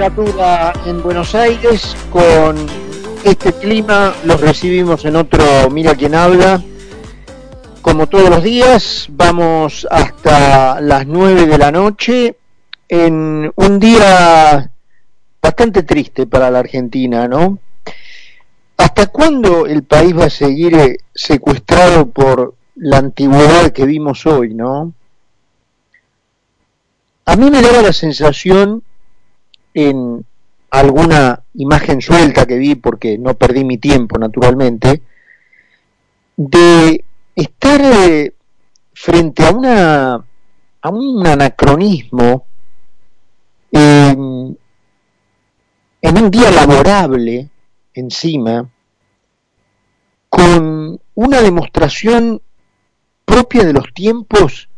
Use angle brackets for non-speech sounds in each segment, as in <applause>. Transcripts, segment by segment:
temperatura en Buenos Aires, con este clima los recibimos en otro Mira quién habla. Como todos los días, vamos hasta las 9 de la noche en un día bastante triste para la Argentina, ¿no? ¿Hasta cuándo el país va a seguir eh, secuestrado por la antigüedad que vimos hoy, ¿no? A mí me daba la sensación en alguna imagen suelta que vi, porque no perdí mi tiempo naturalmente, de estar eh, frente a una a un anacronismo en un día laborable encima con una demostración propia de los tiempos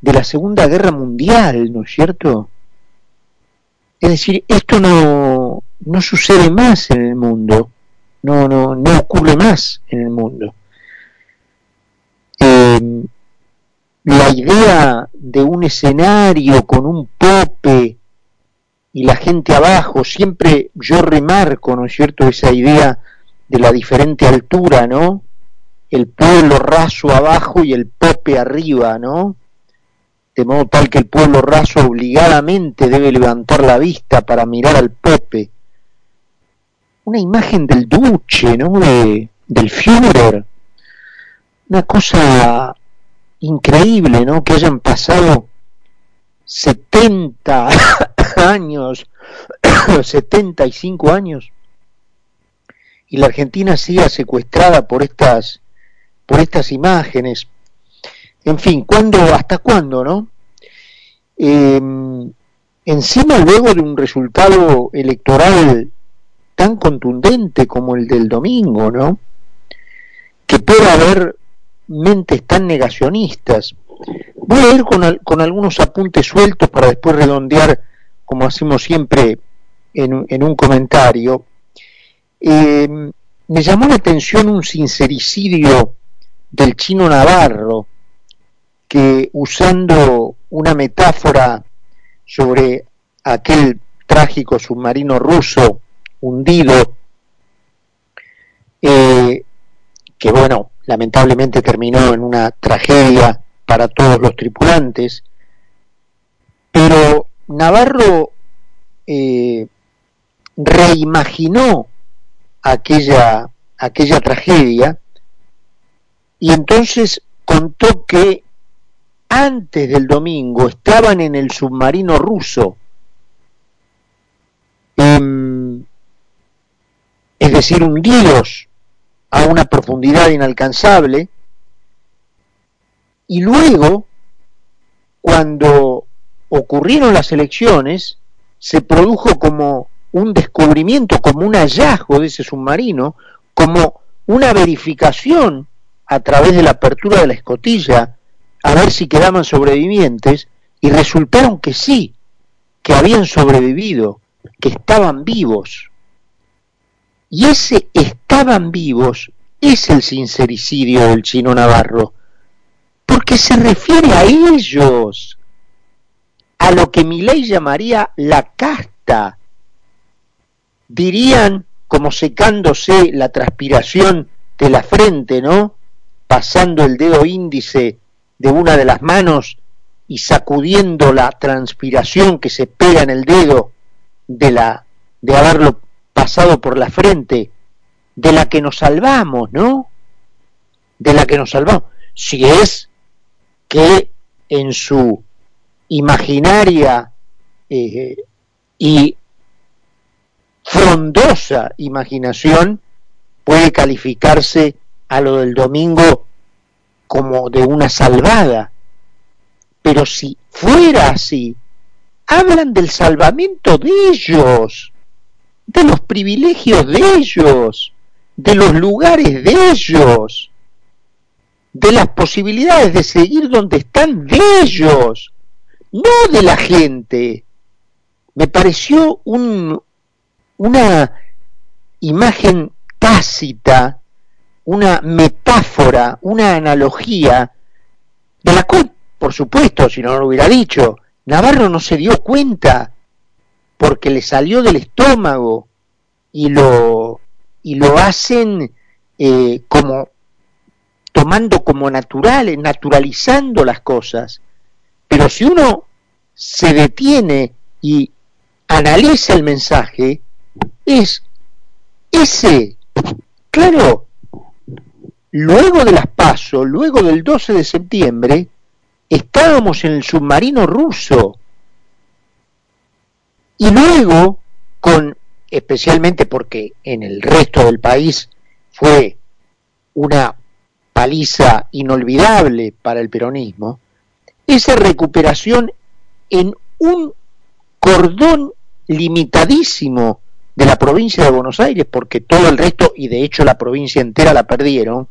de la Segunda Guerra Mundial, ¿no es cierto? Es decir, esto no, no sucede más en el mundo, no, no, no ocurre más en el mundo. Em, la idea de un escenario con un pope y la gente abajo, siempre yo remarco, ¿no es cierto?, esa idea de la diferente altura, ¿no? El pueblo raso abajo y el pope arriba, ¿no? De modo tal que el pueblo raso obligadamente debe levantar la vista para mirar al Pope. Una imagen del Duce, ¿no? De, del Führer. Una cosa increíble, ¿no? Que hayan pasado 70 <coughs> años, <coughs> 75 años, y la Argentina siga secuestrada por estas, por estas imágenes, en fin, ¿cuándo, hasta cuándo, no? Em, encima luego de un resultado electoral tan contundente como el del domingo, ¿no? Que pueda haber mentes tan negacionistas. Voy a ir con, con algunos apuntes sueltos para después redondear, como hacemos siempre, en, en un comentario. Em, me llamó la atención un sincericidio del chino Navarro, que usando una metáfora sobre aquel trágico submarino ruso hundido, eh, que bueno, lamentablemente terminó en una tragedia para todos los tripulantes, pero Navarro eh, reimaginó aquella, aquella tragedia y entonces contó que antes del domingo estaban en el submarino ruso, em, es decir, hundidos a una profundidad inalcanzable, y luego, cuando ocurrieron las elecciones, se produjo como un descubrimiento, como un hallazgo de ese submarino, como una verificación a través de la apertura de la escotilla a ver si quedaban sobrevivientes y resultaron que sí, que habían sobrevivido, que estaban vivos. Y ese estaban vivos es el sincericidio del chino Navarro, porque se refiere a ellos, a lo que mi ley llamaría la casta. Dirían, como secándose la transpiración de la frente, ¿no? Pasando el dedo índice de una de las manos y sacudiendo la transpiración que se pega en el dedo de la de haberlo pasado por la frente, de la que nos salvamos, ¿no? De la que nos salvamos. Si es que en su imaginaria eh, y frondosa imaginación puede calificarse a lo del domingo como de una salvada. Pero si fuera así, hablan del salvamento de ellos, de los privilegios de ellos, de los lugares de ellos, de las posibilidades de seguir donde están de ellos, no de la gente. Me pareció un, una imagen tácita una metáfora, una analogía, de la cual, por supuesto, si no lo hubiera dicho, Navarro no se dio cuenta, porque le salió del estómago y lo, y lo hacen eh, como tomando como naturales, naturalizando las cosas. Pero si uno se detiene y analiza el mensaje, es ese. Claro, luego de las pasos, luego del 12 de septiembre, estábamos en el submarino ruso. Y luego, con, especialmente porque en el resto del país fue una paliza inolvidable para el peronismo, esa recuperación en un cordón limitadísimo de la provincia de Buenos Aires, porque todo el resto, y de hecho la provincia entera la perdieron,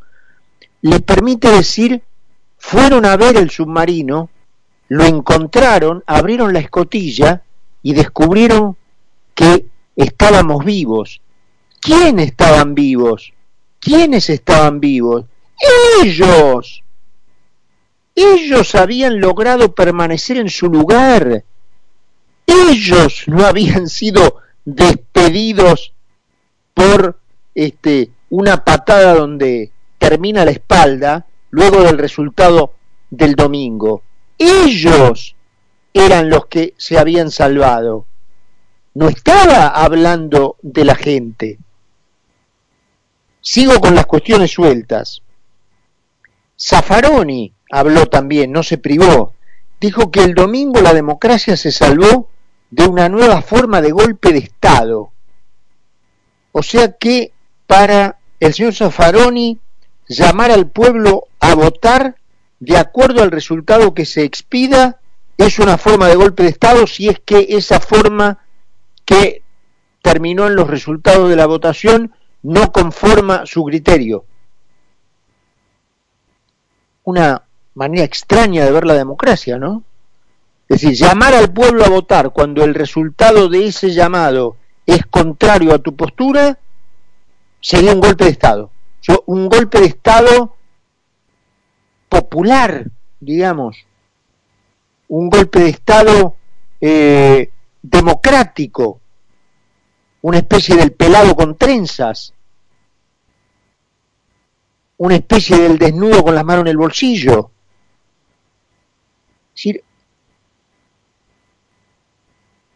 les permite decir, fueron a ver el submarino, lo encontraron, abrieron la escotilla y descubrieron que estábamos vivos. ¿Quiénes estaban vivos? ¿Quiénes estaban vivos? Ellos. Ellos habían logrado permanecer en su lugar. Ellos no habían sido despedidos por este una patada donde termina la espalda luego del resultado del domingo. Ellos eran los que se habían salvado. No estaba hablando de la gente. Sigo con las cuestiones sueltas. Zaffaroni habló también, no se privó. Dijo que el domingo la democracia se salvó de una nueva forma de golpe de Estado. O sea que para el señor Zaffaroni llamar al pueblo a votar de acuerdo al resultado que se expida es una forma de golpe de Estado si es que esa forma que terminó en los resultados de la votación no conforma su criterio. Una manera extraña de ver la democracia, ¿no? Es decir, llamar al pueblo a votar cuando el resultado de ese llamado es contrario a tu postura, sería un golpe de Estado. Un golpe de Estado popular, digamos. Un golpe de Estado eh, democrático. Una especie del pelado con trenzas. Una especie del desnudo con las manos en el bolsillo. Es decir,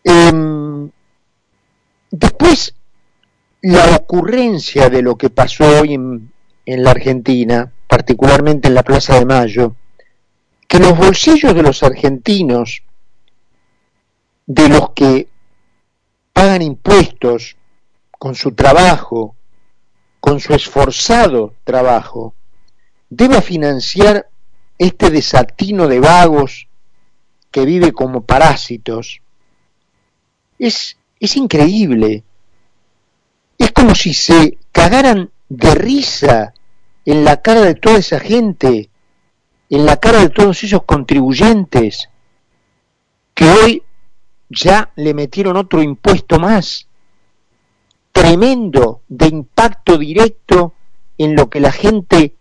Em, después, la ocurrencia de lo que pasó hoy en, en la Argentina, particularmente en la Plaza de Mayo, que los bolsillos de los argentinos, de los que pagan impuestos con su trabajo, con su esforzado trabajo, deba financiar este desatino de vagos que vive como parásitos, es, es increíble. Es como si se cagaran de risa en la cara de toda esa gente, en la cara de todos esos contribuyentes, que hoy ya le metieron otro impuesto más, tremendo, de impacto directo en lo que la gente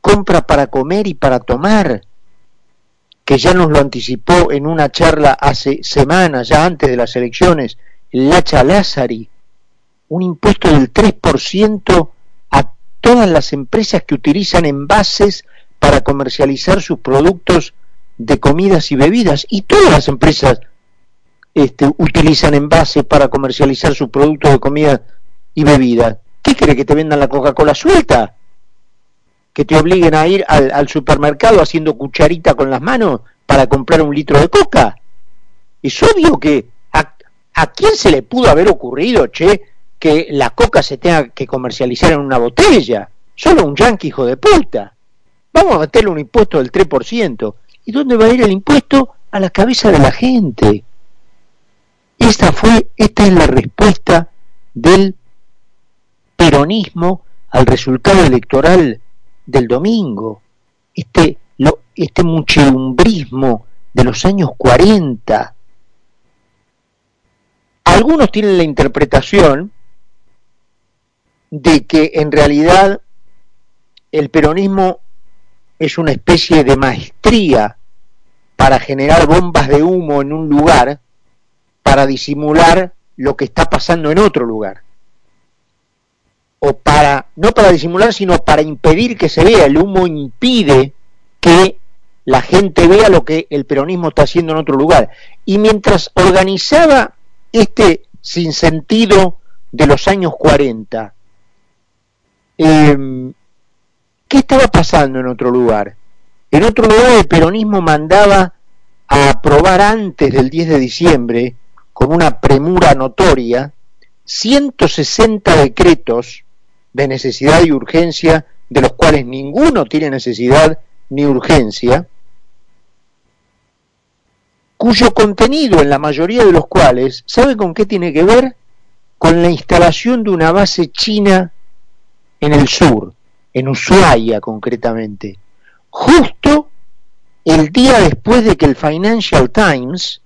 compra para comer y para tomar que ya nos lo anticipó en una charla hace semanas, ya antes de las elecciones, Lacha Lázari, un impuesto del 3% a todas las empresas que utilizan envases para comercializar sus productos de comidas y bebidas. Y todas las empresas este, utilizan envases para comercializar sus productos de comida y bebida. ¿Qué quiere que te vendan la Coca-Cola suelta? que te obliguen a ir al, supermercado haciendo cucharita con las manos para comprar un litro de coca. Es obvio que a, a quién se le pudo haber ocurrido, che, que la coca se tenga que comercializar en una botella. Solo un yanqui hijo de puta. Vamos a meterle un impuesto del 3%. ¿Y dónde va a ir el impuesto? A la cabeza de la gente. Esta fue, esta es la respuesta del peronismo al resultado electoral del domingo, este, lo, este muchedumbrismo de los años 40. Algunos tienen la interpretación de que en realidad el peronismo es una especie de maestría para generar bombas de humo en un lugar para disimular lo que está pasando en otro lugar. O para, no para disimular, sino para impedir que se vea. El humo impide que la gente vea lo que el peronismo está haciendo en otro lugar. Y mientras organizaba este sinsentido de los años 40, em, ¿qué estaba pasando en otro lugar? En otro lugar el peronismo mandaba a aprobar antes del 10 de diciembre, con una premura notoria, 160 decretos de necesidad y urgencia, de los cuales ninguno tiene necesidad ni urgencia, cuyo contenido en la mayoría de los cuales, ¿sabe con qué tiene que ver? Con la instalación de una base china en el sur, en Ushuaia concretamente, justo el día después de que el Financial Times,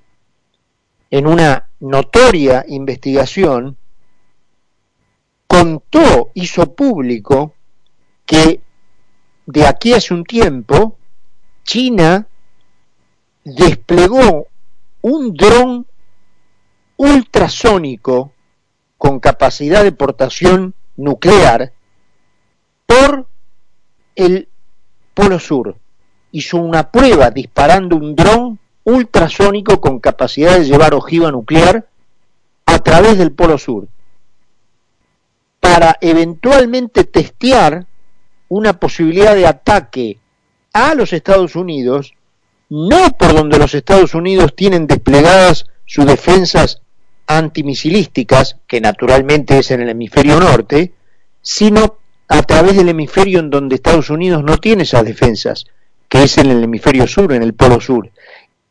en una notoria investigación, contó, hizo público que de aquí hace un tiempo China desplegó un dron ultrasónico con capacidad de portación nuclear por el Polo Sur. Hizo una prueba disparando un dron ultrasónico con capacidad de llevar ojiva nuclear a través del Polo Sur para eventualmente testear una posibilidad de ataque a los Estados Unidos no por donde los Estados Unidos tienen desplegadas sus defensas antimisilísticas, que naturalmente es en el hemisferio norte, sino a través del hemisferio en donde Estados Unidos no tiene esas defensas, que es en el hemisferio sur, en el polo sur.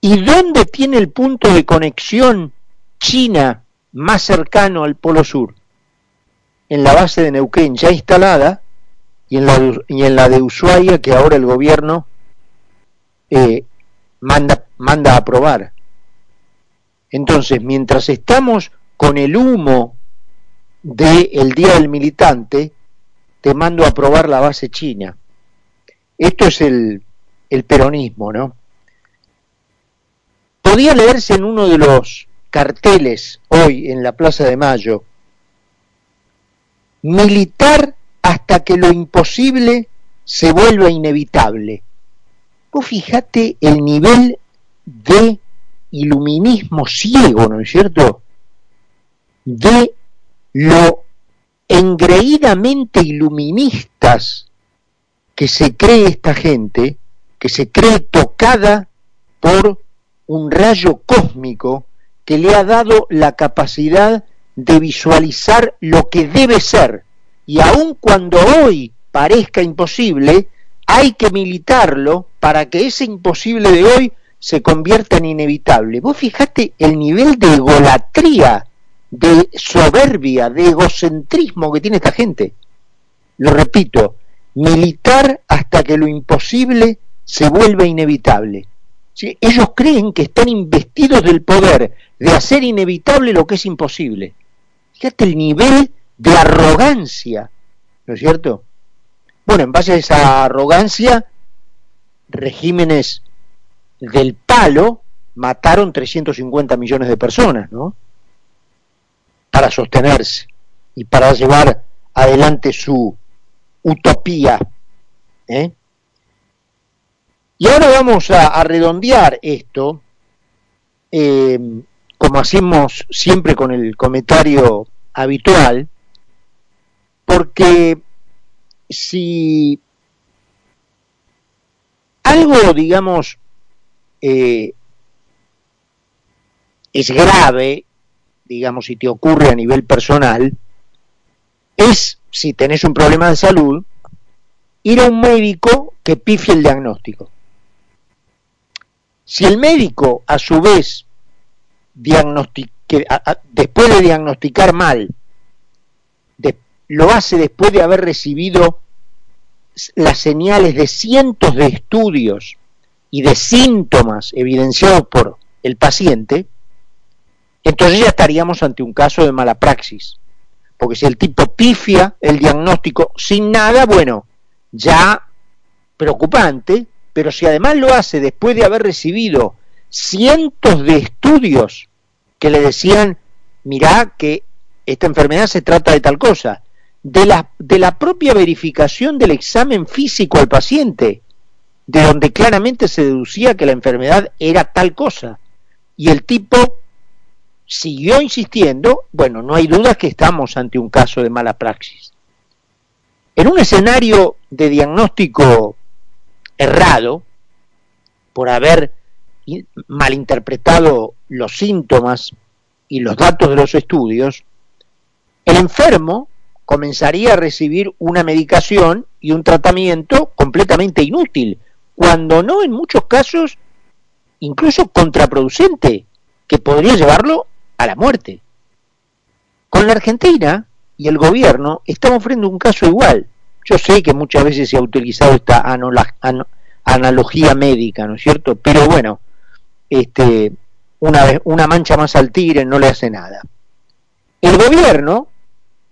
¿Y dónde tiene el punto de conexión China más cercano al polo sur? En la base de Neuquén ya instalada y en la, y en la de Ushuaia que ahora el gobierno eh, manda, manda a aprobar. Entonces, mientras estamos con el humo del Día del Militante, te mando a aprobar la base china. Esto es el, el peronismo, ¿no? Podía leerse en uno de los carteles hoy en la Plaza de Mayo, militar hasta que lo imposible se vuelva inevitable. Vos fijate el nivel de iluminismo ciego, ¿no es cierto? De lo engreídamente iluministas que se cree esta gente, que se cree tocada por un rayo cósmico que le ha dado la capacidad de visualizar lo que debe ser. Y aun cuando hoy parezca imposible, hay que militarlo para que ese imposible de hoy se convierta en inevitable. Vos fijate el nivel de egolatría, de soberbia, de egocentrismo que tiene esta gente. Lo repito, militar hasta que lo imposible se vuelva inevitable. Ellos creen que están investidos del poder de hacer inevitable lo que es imposible. Fíjate el nivel de arrogancia, ¿no es cierto? Bueno, en base a esa arrogancia, regímenes del palo mataron 350 millones de personas, ¿no? Para sostenerse y para llevar adelante su utopía. ¿eh? Y ahora vamos a, redondear esto, eh, como hacemos siempre con el comentario habitual, porque si algo, digamos, eh, es grave, digamos, si te ocurre a nivel personal, es, si tenés un problema de salud, ir a un médico que pifie el diagnóstico. Si el médico, a su vez, después de diagnosticar mal, lo hace después de haber recibido las señales de cientos de estudios y de síntomas evidenciados por el paciente, entonces ya estaríamos ante un caso de mala praxis. Porque si el tipo pifia el diagnóstico sin nada, bueno, ya preocupante, pero si además lo hace después de haber recibido cientos de estudios que le decían, mirá que esta enfermedad se trata de tal cosa, de la, de la propia verificación del examen físico al paciente, de donde claramente se deducía que la enfermedad era tal cosa. Y el tipo siguió insistiendo, bueno, no hay duda que estamos ante un caso de mala praxis. En un escenario de diagnóstico errado, por haber malinterpretado los síntomas y los datos de los estudios, el enfermo comenzaría a recibir una medicación y un tratamiento completamente inútil, cuando no en muchos casos incluso contraproducente, que podría llevarlo a la muerte. Con la Argentina y el gobierno estamos frente un caso igual. Yo sé que muchas veces se ha utilizado esta analogía médica, ¿no es cierto? Pero bueno, este, una, una mancha más al tigre no le hace nada. El gobierno,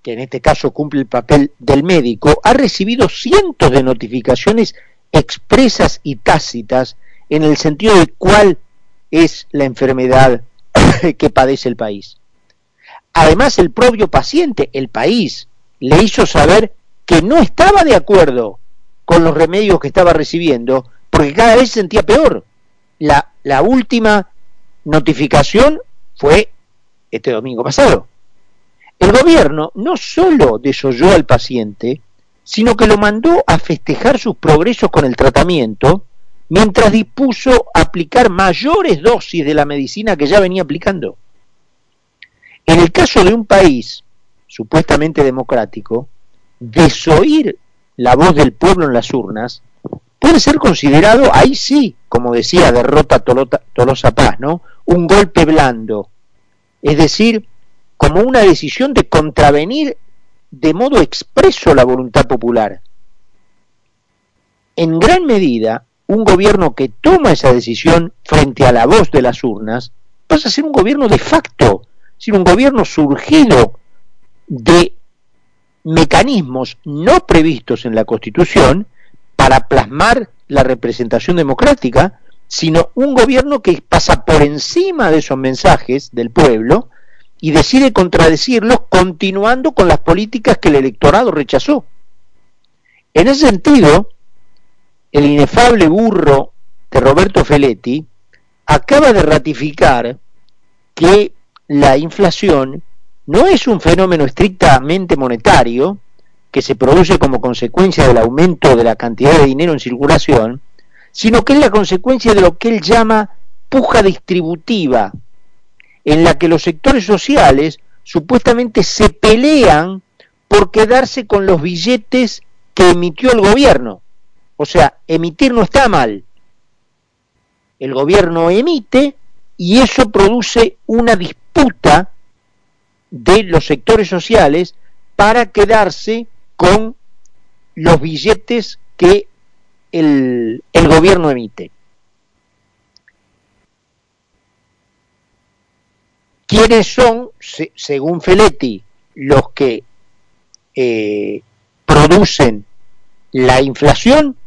que en este caso cumple el papel del médico, ha recibido cientos de notificaciones expresas y tácitas en el sentido de cuál es la enfermedad <coughs> que padece el país. Además, el propio paciente, el país, le hizo saber que no estaba de acuerdo con los remedios que estaba recibiendo, porque cada vez se sentía peor. La, la última notificación fue este domingo pasado. El gobierno no solo desoyó al paciente, sino que lo mandó a festejar sus progresos con el tratamiento, mientras dispuso aplicar mayores dosis de la medicina que ya venía aplicando. En el caso de un país supuestamente democrático, desoír la voz del pueblo en las urnas puede ser considerado, ahí sí, como decía derrota Tolosa Paz, ¿no? un golpe blando, es decir, como una decisión de contravenir de modo expreso la voluntad popular. En gran medida, un gobierno que toma esa decisión frente a la voz de las urnas pasa a ser un gobierno de facto, sino un gobierno surgido de mecanismos no previstos en la Constitución para plasmar la representación democrática, sino un gobierno que pasa por encima de esos mensajes del pueblo y decide contradecirlos continuando con las políticas que el electorado rechazó. En ese sentido, el inefable burro de Roberto Feletti acaba de ratificar que la inflación no es un fenómeno estrictamente monetario que se produce como consecuencia del aumento de la cantidad de dinero en circulación, sino que es la consecuencia de lo que él llama puja distributiva, en la que los sectores sociales supuestamente se pelean por quedarse con los billetes que emitió el gobierno. O sea, emitir no está mal. El gobierno emite y eso produce una disputa de los sectores sociales para quedarse con los billetes que el, gobierno emite. ¿Quiénes son, según Feletti, los que eh, producen la inflación?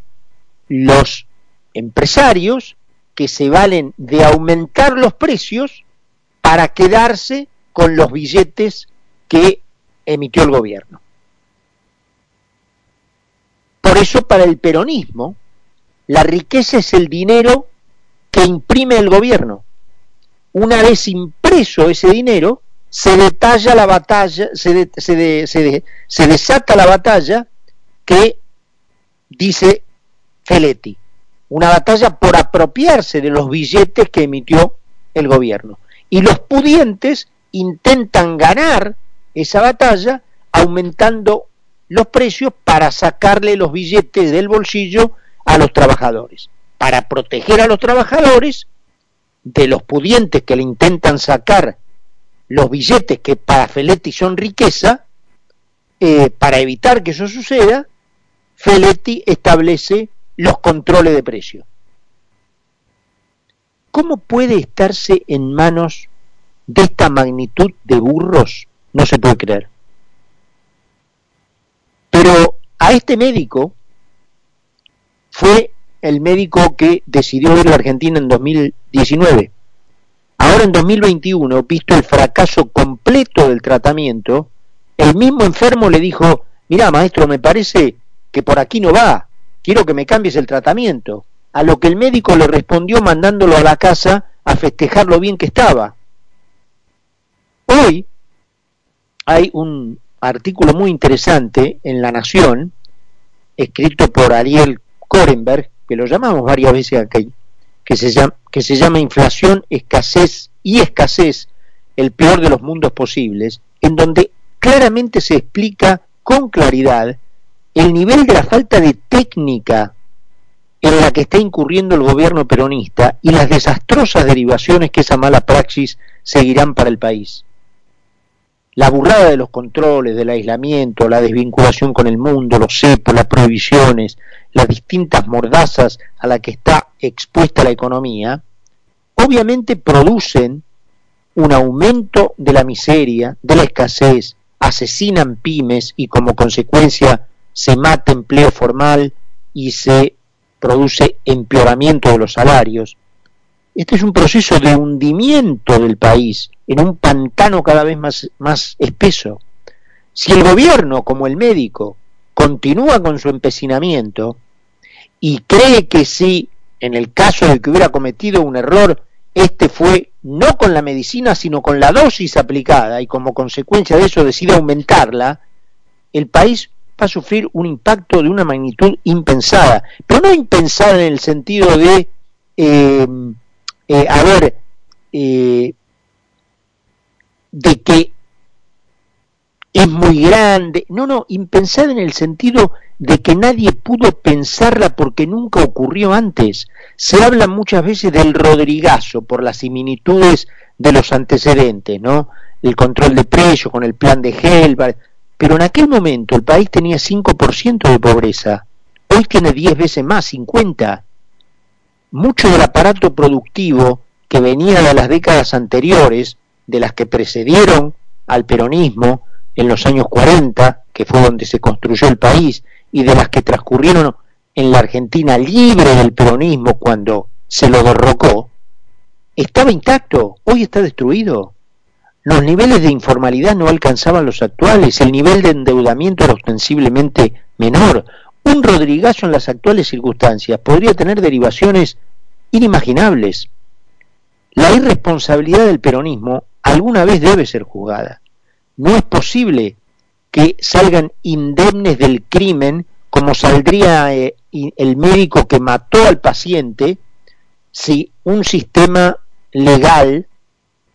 Los empresarios que se valen de aumentar los precios para quedarse con los billetes que emitió el gobierno. Por eso para el peronismo, la riqueza es el dinero que imprime el gobierno. Una vez impreso ese dinero, se detalla la batalla, se, se desata la batalla que dice Feletti, una batalla por apropiarse de los billetes que emitió el gobierno. Y los pudientes intentan ganar esa batalla aumentando los precios para sacarle los billetes del bolsillo a los trabajadores, para proteger a los trabajadores de los pudientes que le intentan sacar los billetes que para Feletti son riqueza, eh, para evitar que eso suceda, Feletti establece los controles de precio. ¿Cómo puede estarse en manos de esta magnitud de burros no se puede creer. Pero a este médico fue el médico que decidió ir a Argentina en 2019. Ahora en 2021, visto el fracaso completo del tratamiento, el mismo enfermo le dijo, mira maestro, me parece que por aquí no va, quiero que me cambies el tratamiento. A lo que el médico le respondió mandándolo a la casa a festejar lo bien que estaba. Hoy hay un artículo muy interesante en La Nación, escrito por Ariel Korenberg, que lo llamamos varias veces aquí, que se llama, que se llama Inflación, Escasez y Escasez, el peor de los mundos posibles, en donde claramente se explica con claridad el nivel de la falta de técnica en la que está incurriendo el gobierno peronista y las desastrosas derivaciones que esa mala praxis seguirán para el país. La burrada de los controles, del aislamiento, la desvinculación con el mundo, los cepos, las prohibiciones, las distintas mordazas a las que está expuesta la economía, obviamente producen un aumento de la miseria, de la escasez, asesinan pymes y como consecuencia se mata empleo formal y se produce empeoramiento de los salarios. Este es un proceso de hundimiento del país en un pantano cada vez más, más espeso. Si el gobierno, como el médico, continúa con su empecinamiento y cree que si, en el caso de que hubiera cometido un error, este fue no con la medicina, sino con la dosis aplicada y como consecuencia de eso decide aumentarla, el país va a sufrir un impacto de una magnitud impensada, pero no impensada en el sentido de, eh, eh, a ver, eh, de que es muy grande, no, no, impensada en el sentido de que nadie pudo pensarla porque nunca ocurrió antes. Se habla muchas veces del Rodrigazo por las similitudes de los antecedentes, ¿no? El control de precios con el plan de Helbert, pero en aquel momento el país tenía 5% de pobreza, hoy tiene 10 veces más, 50. Mucho del aparato productivo que venía de las décadas anteriores, de las que precedieron al peronismo en los años 40, que fue donde se construyó el país, y de las que transcurrieron en la Argentina libre del peronismo cuando se lo derrocó, estaba intacto, hoy está destruido. Los niveles de informalidad no alcanzaban los actuales, el nivel de endeudamiento era ostensiblemente menor. Un Rodrigazo en las actuales circunstancias podría tener derivaciones inimaginables. La irresponsabilidad del peronismo alguna vez debe ser juzgada. No es posible que salgan indemnes del crimen como saldría eh, el médico que mató al paciente si un sistema legal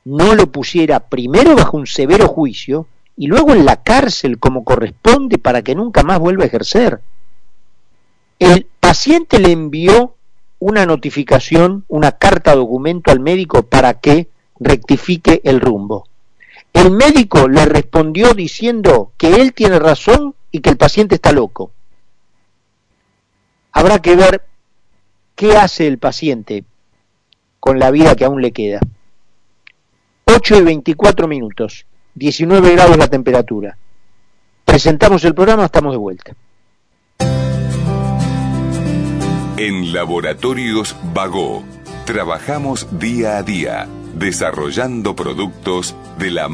no lo pusiera primero bajo un severo juicio y luego en la cárcel como corresponde para que nunca más vuelva a ejercer. El paciente le envió una notificación, una carta documento al médico para que rectifique el rumbo. El médico le respondió diciendo que él tiene razón y que el paciente está loco. Habrá que ver qué hace el paciente con la vida que aún le queda. 8 y 24 minutos, 19 grados la temperatura. Presentamos el programa, estamos de vuelta. En Laboratorios Vago, trabajamos día a día, desarrollando productos de la